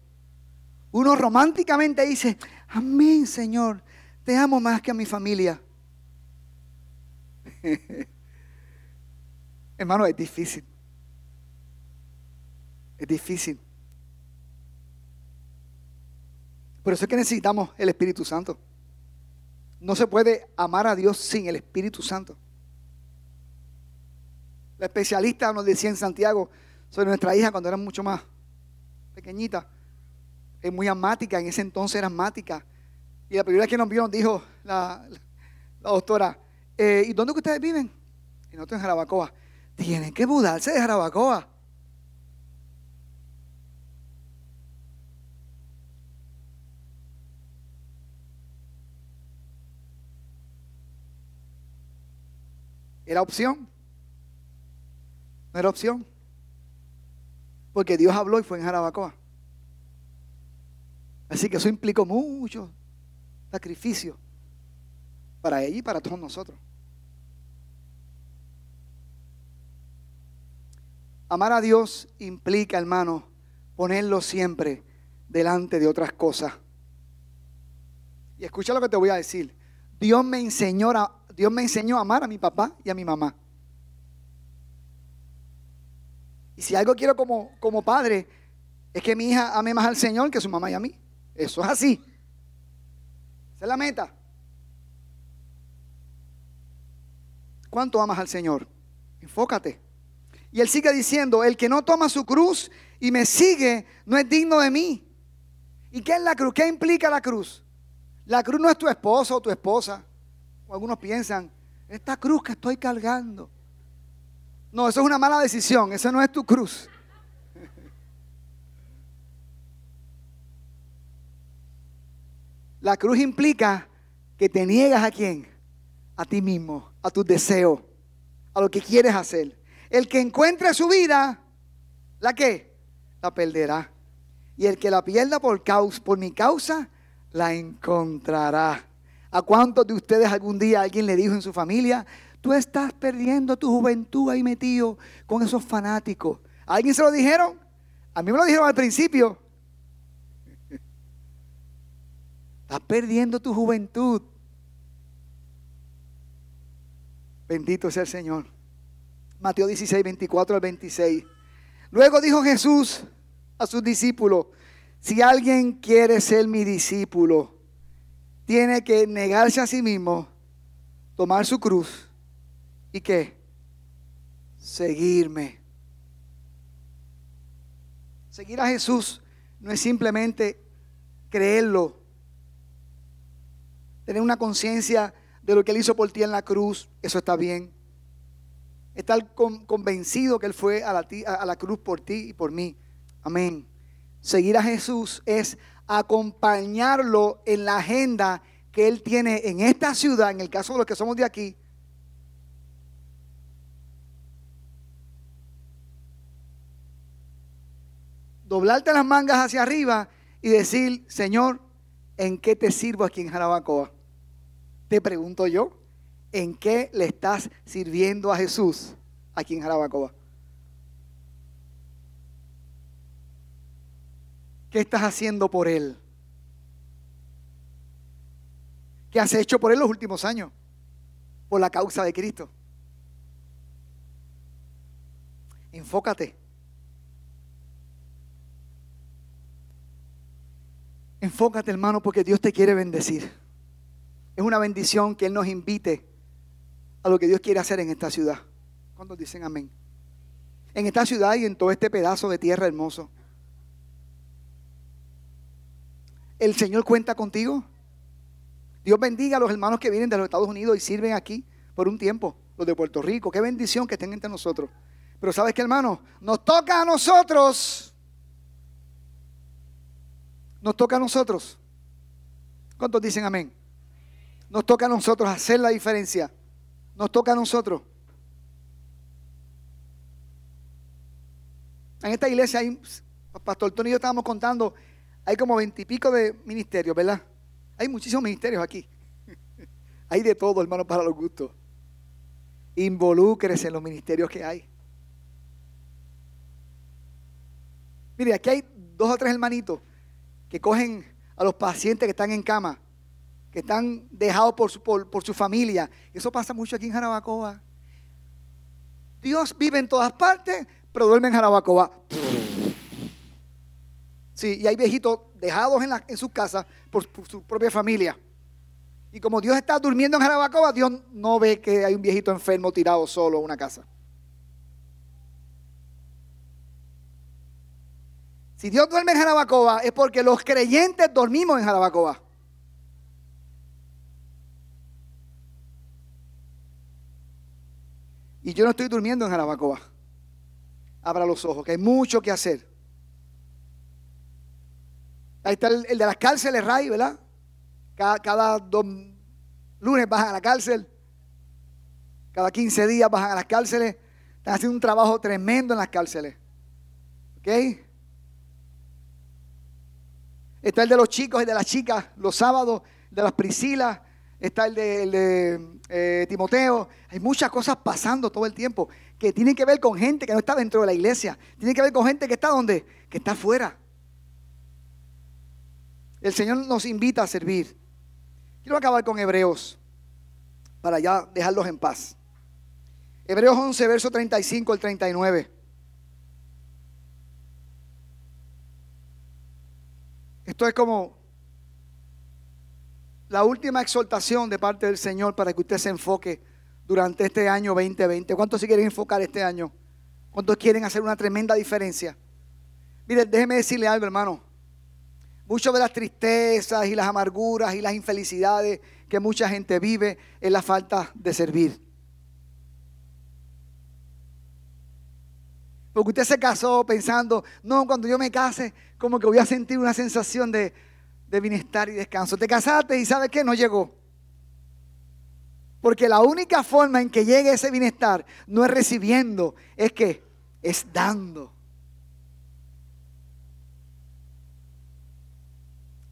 uno románticamente dice, amén, Señor, te amo más que a mi familia. [LAUGHS] Hermano, es difícil. Es difícil. Por eso es que necesitamos el Espíritu Santo. No se puede amar a Dios sin el Espíritu Santo. La especialista nos decía en Santiago sobre nuestra hija cuando era mucho más pequeñita. Es muy amática, en ese entonces era amática. Y la primera vez que nos vio nos dijo la, doctora, eh, ¿y dónde ustedes viven? Y nosotros en Jarabacoa tienen que mudarse de Jarabacoa. ¿Era opción? No era opción. Porque Dios habló y fue en Jarabacoa. Así que eso implicó mucho sacrificio para ella y para todos nosotros. Amar a Dios implica, hermano, ponerlo siempre delante de otras cosas. Y escucha lo que te voy a decir. Dios me enseñó a, amar a mi papá y a mi mamá. Y si algo quiero como, como padre, es que mi hija ame más al Señor que a su mamá y a mí. Eso es así. Esa es la meta. ¿Cuánto amas al Señor? Enfócate. Y él sigue diciendo, el que no toma su cruz y me sigue no es digno de mí. ¿Y qué es la cruz? ¿Qué implica la cruz? La cruz no es tu esposo o tu esposa. O algunos piensan, esta cruz que estoy cargando. No, eso es una mala decisión, eso no es tu cruz. La cruz implica que te niegas a quién? A ti mismo, a tus deseos, a lo que quieres hacer. El que encuentre su vida, ¿la qué? La perderá. Y el que la pierda por, causa, por mi causa, la encontrará. ¿A cuántos de ustedes algún día alguien le dijo en su familia, tú estás perdiendo tu juventud ahí metido con esos fanáticos? ¿A alguien se lo dijeron? A mí me lo dijeron al principio. Estás perdiendo tu juventud. Bendito sea el Señor. Mateo 16, 24 al 26. Luego dijo Jesús a sus discípulos, si alguien quiere ser mi discípulo, tiene que negarse a sí mismo, tomar su cruz y qué? Seguirme. Seguir a Jesús no es simplemente creerlo, tener una conciencia de lo que Él hizo por ti en la cruz, eso está bien estar convencido que Él fue a la, a la cruz por ti y por mí. Amén. Seguir a Jesús es acompañarlo en la agenda que Él tiene en esta ciudad, en el caso de los que somos de aquí, doblarte las mangas hacia arriba y decir, Señor, ¿en qué te sirvo aquí en Jarabacoa? Te pregunto yo, ¿en qué le estás sirviendo a Jesús aquí en Jarabacoa? ¿Qué estás haciendo por Él? ¿Qué has hecho por Él los últimos años? Por la causa de Cristo. Enfócate. Enfócate, hermano, porque Dios te quiere bendecir. Es una bendición que Él nos invite a lo que Dios quiere hacer en esta ciudad. ¿Cuántos dicen amén? En esta ciudad y en todo este pedazo de tierra hermoso. El Señor cuenta contigo. Dios bendiga a los hermanos que vienen de los Estados Unidos y sirven aquí por un tiempo, los de Puerto Rico. Qué bendición que estén entre nosotros. Pero sabes que, hermano, nos toca a nosotros nos toca a nosotros. ¿Cuántos dicen amén? Nos toca a nosotros hacer la diferencia. Nos toca a nosotros. En esta iglesia hay, Pastor Tony y yo estábamos contando, hay como veintipico de ministerios, ¿verdad? Hay muchísimos ministerios aquí. [LAUGHS] hay de todo, hermano, para los gustos. Involúcrese en los ministerios que hay. Mire, aquí hay dos o tres hermanitos que cogen a los pacientes que están en cama, que están dejados por su, por, su familia. Eso pasa mucho aquí en Jarabacoa. Dios vive en todas partes, pero duerme en Jarabacoa. Sí, y hay viejitos dejados en, la, en sus casas por, por, su propia familia. Y como Dios está durmiendo en Jarabacoa, Dios no ve que hay un viejito enfermo tirado solo en una casa. Si Dios duerme en Jarabacoa es porque los creyentes dormimos en Jarabacoa. Y yo no estoy durmiendo en Jarabacoa. Abra los ojos, que hay mucho que hacer. Ahí está el, de las cárceles, Ray, ¿verdad? Cada, dos lunes bajan a la cárcel. Cada 15 días bajan a las cárceles. Están haciendo un trabajo tremendo en las cárceles. ¿Ok? Está el de los chicos y de las chicas los sábados, de las Priscilas, está el de, eh, Timoteo. Hay muchas cosas pasando todo el tiempo que tienen que ver con gente que no está dentro de la iglesia. Tienen que ver con gente que está donde? Que está afuera. El Señor nos invita a servir. Quiero acabar con Hebreos para ya dejarlos en paz. Hebreos 11, verso 35 al 39. Esto es como la última exhortación de parte del Señor para que usted se enfoque durante este año 2020. ¿Cuántos se quieren enfocar este año? ¿Cuántos quieren hacer una tremenda diferencia? Mire, déjeme decirle algo, hermano. Muchas de las tristezas y las amarguras y las infelicidades que mucha gente vive es la falta de servir. Porque usted se casó pensando, no, cuando yo me case, como que voy a sentir una sensación de, bienestar y descanso. Te casaste y ¿sabes qué? No llegó. Porque la única forma en que llegue ese bienestar no es recibiendo, es que es dando.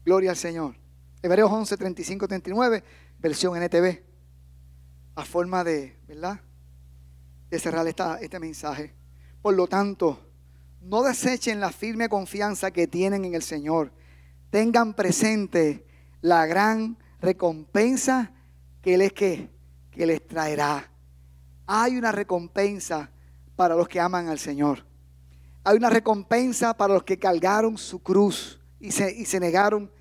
Gloria al Señor. Hebreos 11, 35, 39, versión NTV. A forma de, ¿verdad? De cerrar esta, este mensaje. Por lo tanto, no desechen la firme confianza que tienen en el Señor. Tengan presente la gran recompensa que les, que, que les traerá. Hay una recompensa para los que aman al Señor. Hay una recompensa para los que cargaron su cruz y se, y se negaron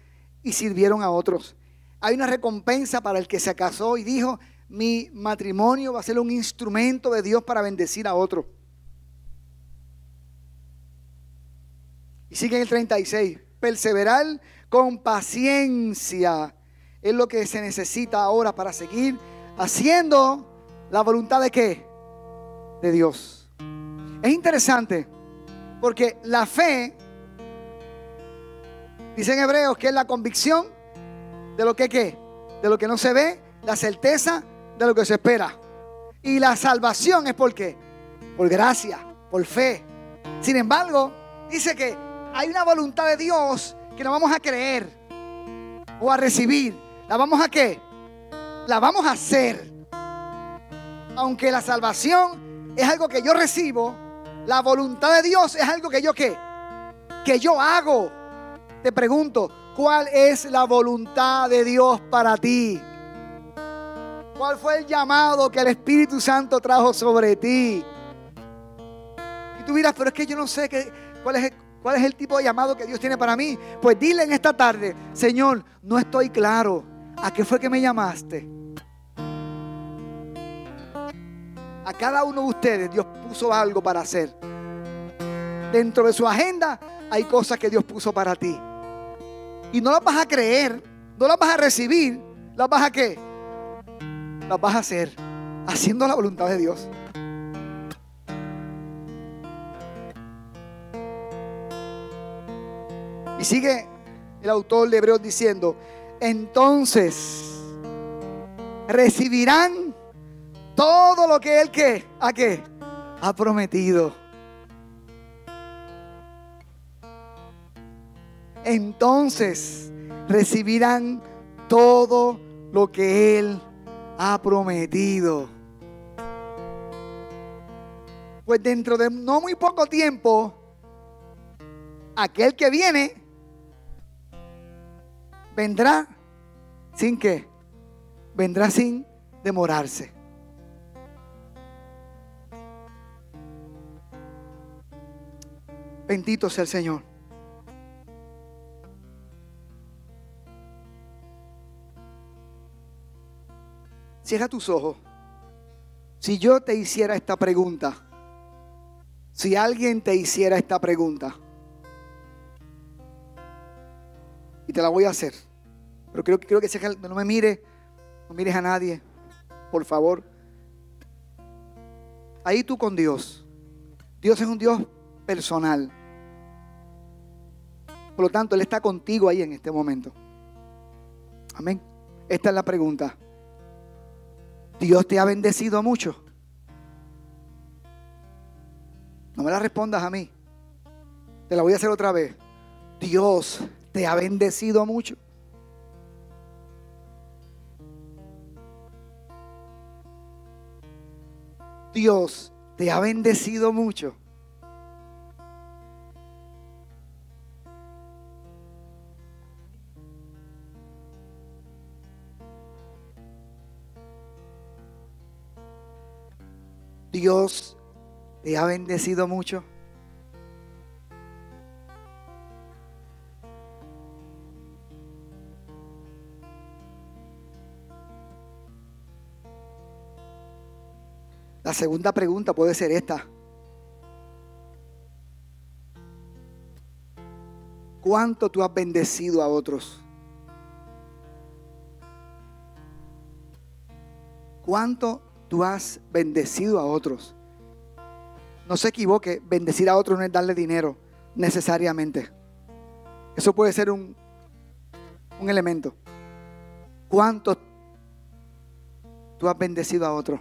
y sirvieron a otros. Hay una recompensa para el que se casó y dijo, mi matrimonio va a ser un instrumento de Dios para bendecir a otros. Y sigue en el 36. Perseverar con paciencia es lo que se necesita ahora para seguir haciendo la voluntad de qué? De Dios. Es interesante porque la fe, dice en Hebreos, que es la convicción de lo que qué? de lo que no se ve, la certeza de lo que se espera. Y la salvación es por qué? Por gracia, por fe. Sin embargo, dice que hay una voluntad de Dios que no vamos a creer o a recibir. ¿La vamos a qué? La vamos a hacer. Aunque la salvación es algo que yo recibo, la voluntad de Dios es algo que yo qué? Que yo hago. Te pregunto, ¿cuál es la voluntad de Dios para ti? ¿Cuál fue el llamado que el Espíritu Santo trajo sobre ti? Y tú dirás, pero es que yo no sé qué, cuál, es el, cuál es el tipo de llamado que Dios tiene para mí. Pues dile en esta tarde, Señor, no estoy claro. ¿A qué fue que me llamaste? A cada uno de ustedes Dios puso algo para hacer. Dentro de su agenda hay cosas que Dios puso para ti. Y no las vas a creer, no las vas a recibir, las vas a qué? las vas a hacer haciendo la voluntad de Dios. Sigue el autor de Hebreos diciendo, entonces recibirán todo lo que él que, ¿a qué? Ha prometido. Entonces recibirán todo lo que él ha prometido. Pues dentro de no muy poco tiempo, aquel que viene vendrá sin qué? Vendrá sin demorarse. Bendito sea el Señor. Cierra tus ojos. Si yo te hiciera esta pregunta, si alguien te hiciera esta pregunta, te la voy a hacer, pero creo, que no me mire, no mires a nadie, por favor. Ahí tú con Dios. Dios es un Dios personal. Por lo tanto, Él está contigo ahí en este momento. Amén. Esta es la pregunta. Dios te ha bendecido mucho. No me la respondas a mí. Te la voy a hacer otra vez. Dios te ha bendecido mucho. Dios te ha bendecido mucho. Dios te ha bendecido mucho. La segunda pregunta puede ser esta. ¿Cuánto tú has bendecido a otros? ¿Cuánto tú has bendecido a otros. No se equivoque, bendecir a otros no es darle dinero necesariamente. Eso puede ser un, un elemento. ¿Cuánto tú has bendecido a otros?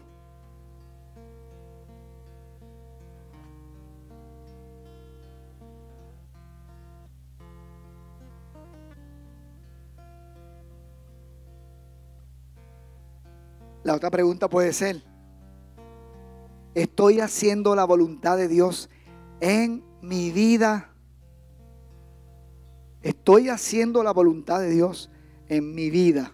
La otra pregunta puede ser, ¿estoy haciendo la voluntad de Dios en mi vida? ¿Estoy haciendo la voluntad de Dios en mi vida?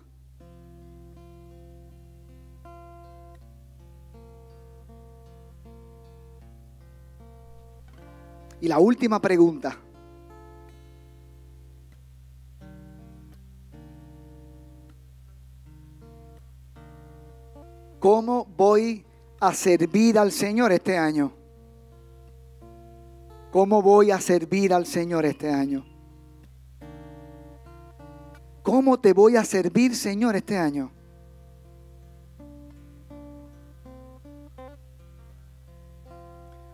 Y la última pregunta. ¿Cómo voy a servir al Señor este año? ¿Cómo voy a servir al Señor este año? ¿Cómo te voy a servir, Señor, este año?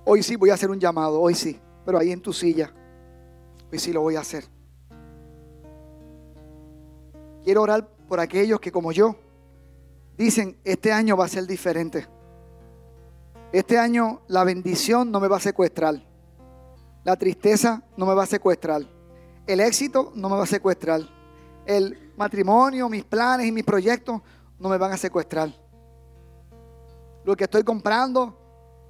Hoy sí voy a hacer un llamado, hoy sí, pero ahí en tu silla. Hoy sí lo voy a hacer. Quiero orar por aquellos que como yo dicen, este año va a ser diferente. Este año la bendición no me va a secuestrar. La tristeza no me va a secuestrar. El éxito no me va a secuestrar. El matrimonio, mis planes y mis proyectos no me van a secuestrar. Lo que estoy comprando,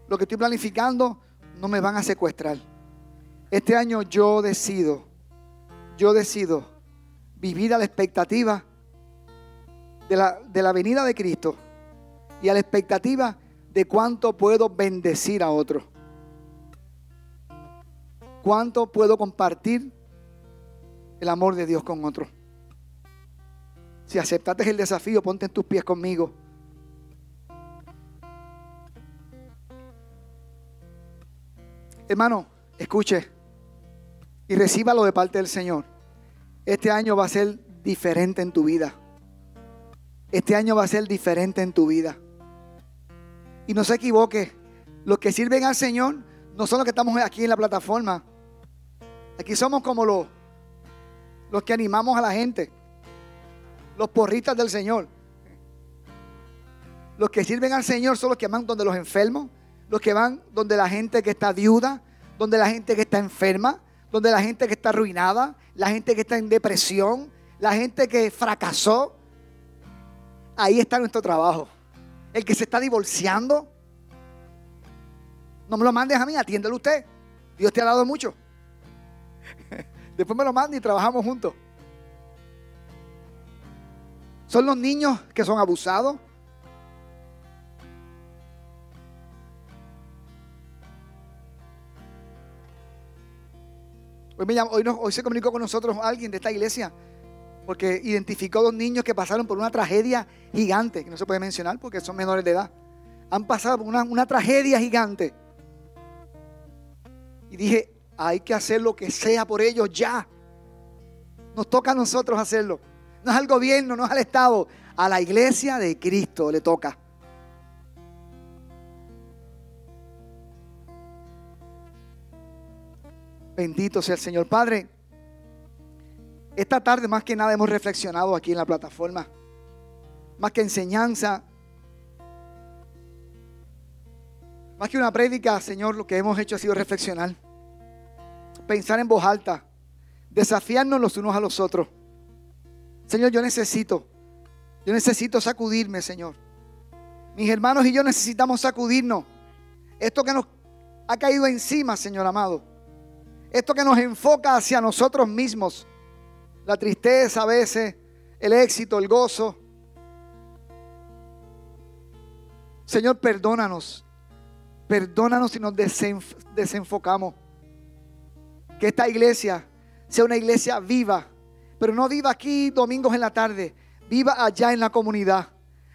lo que estoy planificando, no me van a secuestrar. Este año yo decido, yo decido vivir a la expectativa de la, de la venida de Cristo y a la expectativa de cuánto puedo bendecir a otros. Cuánto puedo compartir el amor de Dios con otros. Si aceptaste el desafío, ponte en tus pies conmigo. Hermano, escuche y recíbalo de parte del Señor. Este año va a ser diferente en tu vida. Este año va a ser diferente en tu vida. Y no se equivoque, los que sirven al Señor no son los que estamos aquí en la plataforma. Aquí somos como los, los que animamos a la gente, los porristas del Señor. Los que sirven al Señor son los que van donde los enfermos, los que van donde la gente que está viuda, donde la gente que está enferma, donde la gente que está arruinada, la gente que está en depresión, la gente que fracasó. Ahí está nuestro trabajo. El que se está divorciando, no me lo mandes a mí, atiéndelo usted. Dios te ha dado mucho. [LAUGHS] Después me lo manda y trabajamos juntos. Son los niños que son abusados, Hoy, se comunicó con nosotros alguien de esta iglesia porque identificó dos niños que pasaron por una tragedia gigante, que no se puede mencionar porque son menores de edad. Han pasado por una tragedia gigante. Y dije, hay que hacer lo que sea por ellos ya. Nos toca a nosotros hacerlo. No es al gobierno, no es al Estado. A la iglesia de Cristo le toca. Bendito sea el Señor. Padre, esta tarde más que nada hemos reflexionado aquí en la plataforma. Más que enseñanza. Más que una prédica, Señor, lo que hemos hecho ha sido reflexionar. Pensar en voz alta. Desafiarnos los unos a los otros. Señor, yo necesito. Yo necesito sacudirme, Señor. Mis hermanos y yo necesitamos sacudirnos. Esto que nos ha caído encima, Señor amado esto que nos enfoca hacia nosotros mismos. La tristeza a veces, el éxito, el gozo. Señor, perdónanos. Perdónanos si nos desenfocamos. Que esta iglesia sea una iglesia viva, pero no viva aquí domingos en la tarde, viva allá en la comunidad.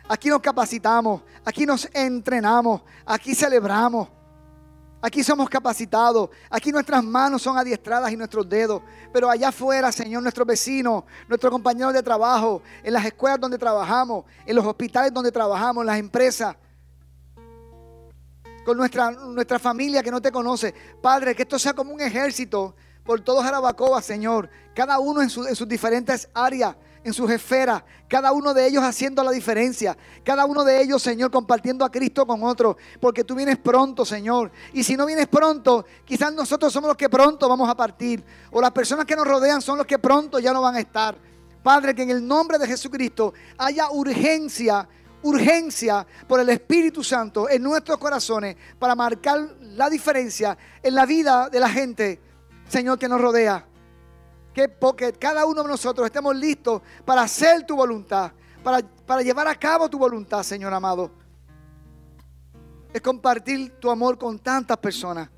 Aquí nos capacitamos, aquí nos entrenamos, aquí celebramos. Aquí somos capacitados, aquí nuestras manos son adiestradas y nuestros dedos, pero allá afuera, Señor, nuestros vecinos, nuestros compañeros de trabajo, en las escuelas donde trabajamos, en los hospitales donde trabajamos, en las empresas, con nuestra, nuestra familia que no te conoce. Padre, que esto sea como un ejército por todos Jarabacoa, Señor, cada uno en sus diferentes áreas en sus esferas, cada uno de ellos haciendo la diferencia, cada uno de ellos, Señor, compartiendo a Cristo con otros, porque tú vienes pronto, Señor. Y si no vienes pronto, quizás nosotros somos los que pronto vamos a partir, o las personas que nos rodean son los que pronto ya no van a estar. Padre, que en el nombre de Jesucristo haya urgencia, urgencia por el Espíritu Santo en nuestros corazones para marcar la diferencia en la vida de la gente, Señor, que nos rodea que porque cada uno de nosotros estemos listos para hacer tu voluntad, para, para llevar a cabo tu voluntad, Señor amado. Es compartir tu amor con tantas personas.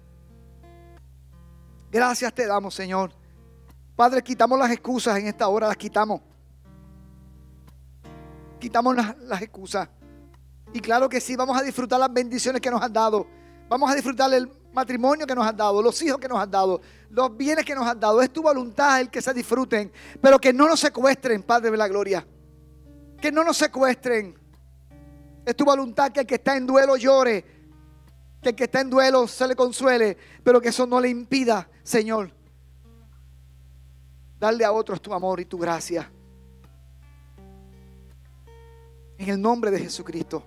Gracias te damos, Señor. Padre, quitamos las excusas en esta hora, las quitamos. Quitamos las, las excusas. Y claro que sí, vamos a disfrutar las bendiciones que nos han dado. Vamos a disfrutar el matrimonio que nos has dado, los hijos que nos has dado, los bienes que nos has dado. Es tu voluntad el que se disfruten, pero que no nos secuestren, Padre de la Gloria. Que no nos secuestren. Es tu voluntad que el que está en duelo llore, que el que está en duelo se le consuele, pero que eso no le impida, Señor, darle a otros tu amor y tu gracia. En el nombre de Jesucristo.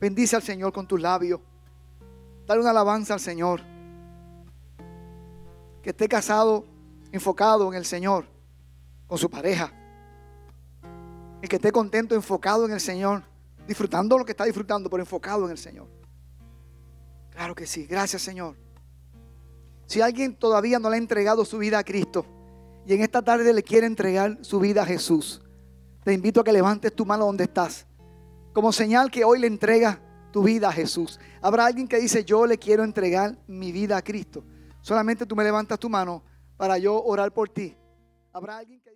Bendice al Señor con tus labios. Dale una alabanza al Señor. Que esté casado, enfocado en el Señor, con su pareja. Y que esté contento, enfocado en el Señor, disfrutando lo que está disfrutando, pero enfocado en el Señor. Claro que sí. Gracias, Señor. Si alguien todavía no le ha entregado su vida a Cristo y en esta tarde le quiere entregar su vida a Jesús, te invito a que levantes tu mano donde estás como señal que hoy le entrega tu vida a Jesús. Habrá alguien que dice, yo le quiero entregar mi vida a Cristo. Solamente tú me levantas tu mano para yo orar por ti. Habrá alguien que.